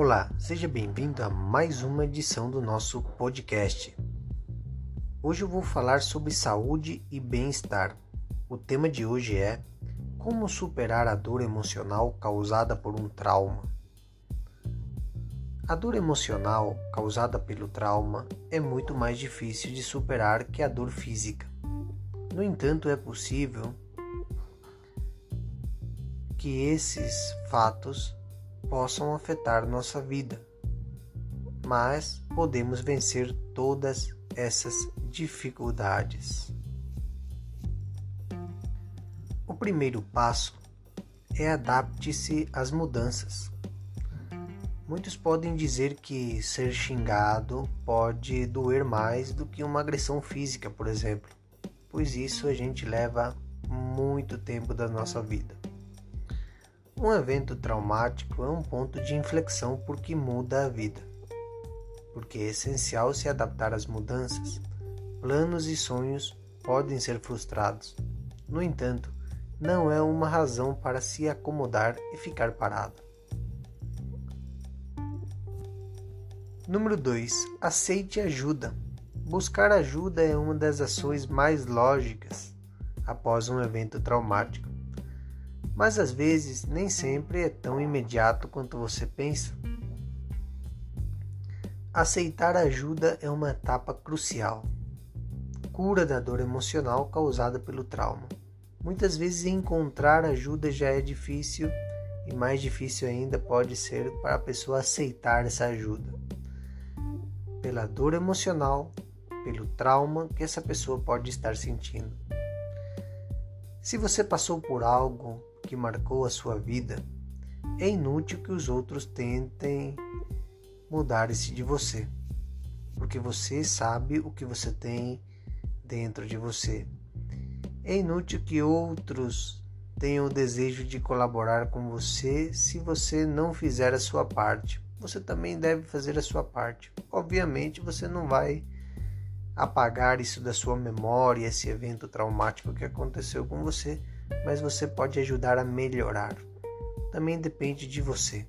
Olá, seja bem-vindo a mais uma edição do nosso podcast. Hoje eu vou falar sobre saúde e bem-estar. O tema de hoje é como superar a dor emocional causada por um trauma. A dor emocional causada pelo trauma é muito mais difícil de superar que a dor física. No entanto, é possível que esses fatos possam afetar nossa vida, mas podemos vencer todas essas dificuldades. O primeiro passo é adapte-se às mudanças. Muitos podem dizer que ser xingado pode doer mais do que uma agressão física, por exemplo, pois isso a gente leva muito tempo da nossa vida. Um evento traumático é um ponto de inflexão porque muda a vida. Porque é essencial se adaptar às mudanças. Planos e sonhos podem ser frustrados. No entanto, não é uma razão para se acomodar e ficar parado. Número 2. Aceite ajuda. Buscar ajuda é uma das ações mais lógicas após um evento traumático mas às vezes nem sempre é tão imediato quanto você pensa. Aceitar ajuda é uma etapa crucial. Cura da dor emocional causada pelo trauma. Muitas vezes encontrar ajuda já é difícil e mais difícil ainda pode ser para a pessoa aceitar essa ajuda. Pela dor emocional, pelo trauma que essa pessoa pode estar sentindo. Se você passou por algo que marcou a sua vida, é inútil que os outros tentem mudar-se de você, porque você sabe o que você tem dentro de você. É inútil que outros tenham o desejo de colaborar com você se você não fizer a sua parte. Você também deve fazer a sua parte. Obviamente, você não vai apagar isso da sua memória, esse evento traumático que aconteceu com você mas você pode ajudar a melhorar. Também depende de você.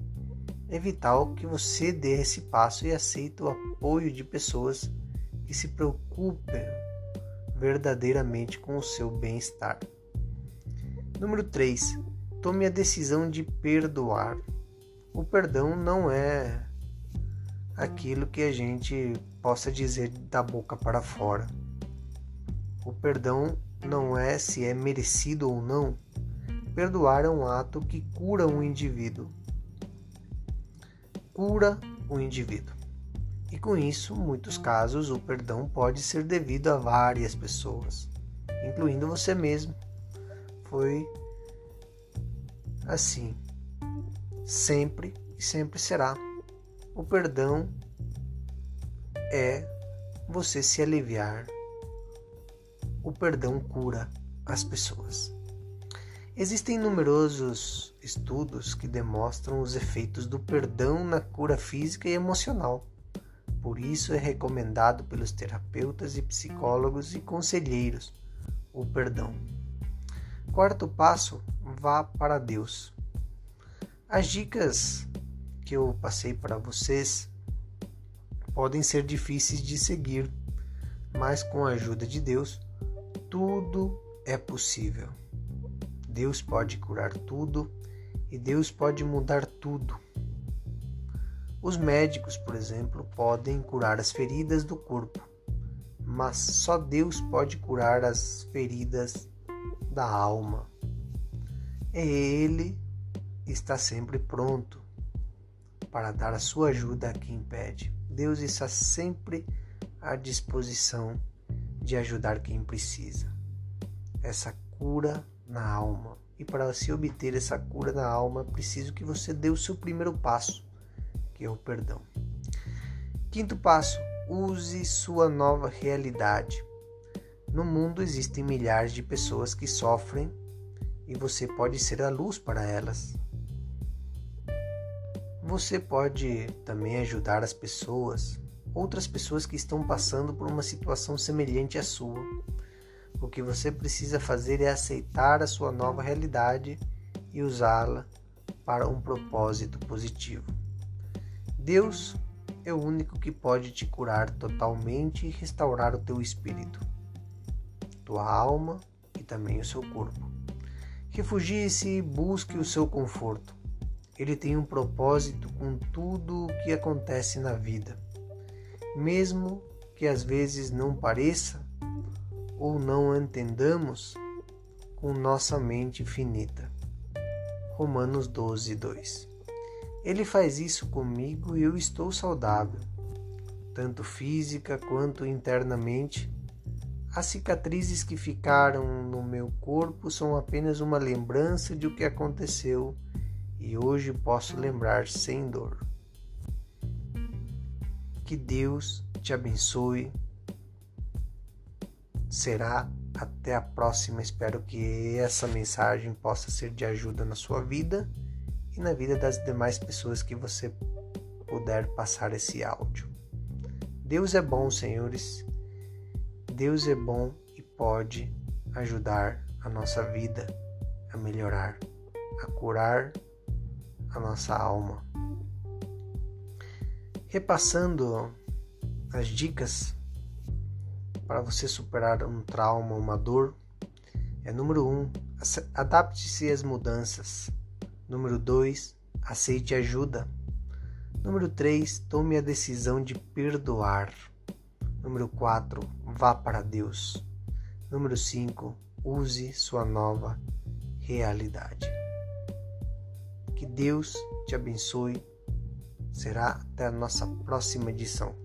É vital que você dê esse passo e aceite o apoio de pessoas que se preocupem verdadeiramente com o seu bem-estar. Número 3. Tome a decisão de perdoar. O perdão não é aquilo que a gente possa dizer da boca para fora. O perdão não é se é merecido ou não. Perdoar é um ato que cura um indivíduo. Cura o indivíduo. E com isso, em muitos casos, o perdão pode ser devido a várias pessoas, incluindo você mesmo. Foi assim. Sempre e sempre será. O perdão é você se aliviar o perdão cura as pessoas. Existem numerosos estudos que demonstram os efeitos do perdão na cura física e emocional. Por isso é recomendado pelos terapeutas e psicólogos e conselheiros o perdão. Quarto passo: vá para Deus. As dicas que eu passei para vocês podem ser difíceis de seguir, mas com a ajuda de Deus tudo é possível. Deus pode curar tudo e Deus pode mudar tudo. Os médicos, por exemplo, podem curar as feridas do corpo, mas só Deus pode curar as feridas da alma. Ele está sempre pronto para dar a sua ajuda a quem pede. Deus está sempre à disposição de ajudar quem precisa. Essa cura na alma. E para se obter essa cura na alma, preciso que você dê o seu primeiro passo, que é o perdão. Quinto passo: use sua nova realidade. No mundo existem milhares de pessoas que sofrem e você pode ser a luz para elas. Você pode também ajudar as pessoas outras pessoas que estão passando por uma situação semelhante à sua. O que você precisa fazer é aceitar a sua nova realidade e usá-la para um propósito positivo. Deus é o único que pode te curar totalmente e restaurar o teu espírito, tua alma e também o seu corpo. Refugie-se e busque o seu conforto. Ele tem um propósito com tudo o que acontece na vida. Mesmo que às vezes não pareça ou não entendamos com nossa mente finita. Romanos 12, 2. Ele faz isso comigo e eu estou saudável, tanto física quanto internamente. As cicatrizes que ficaram no meu corpo são apenas uma lembrança de o que aconteceu e hoje posso lembrar sem dor. Que Deus te abençoe. Será até a próxima. Espero que essa mensagem possa ser de ajuda na sua vida e na vida das demais pessoas que você puder passar esse áudio. Deus é bom, senhores. Deus é bom e pode ajudar a nossa vida a melhorar, a curar a nossa alma. Repassando as dicas para você superar um trauma, uma dor, é número 1, um, adapte-se às mudanças. Número 2, aceite ajuda. Número 3, tome a decisão de perdoar. Número 4, vá para Deus. Número 5, use sua nova realidade. Que Deus te abençoe. Será até a nossa próxima edição.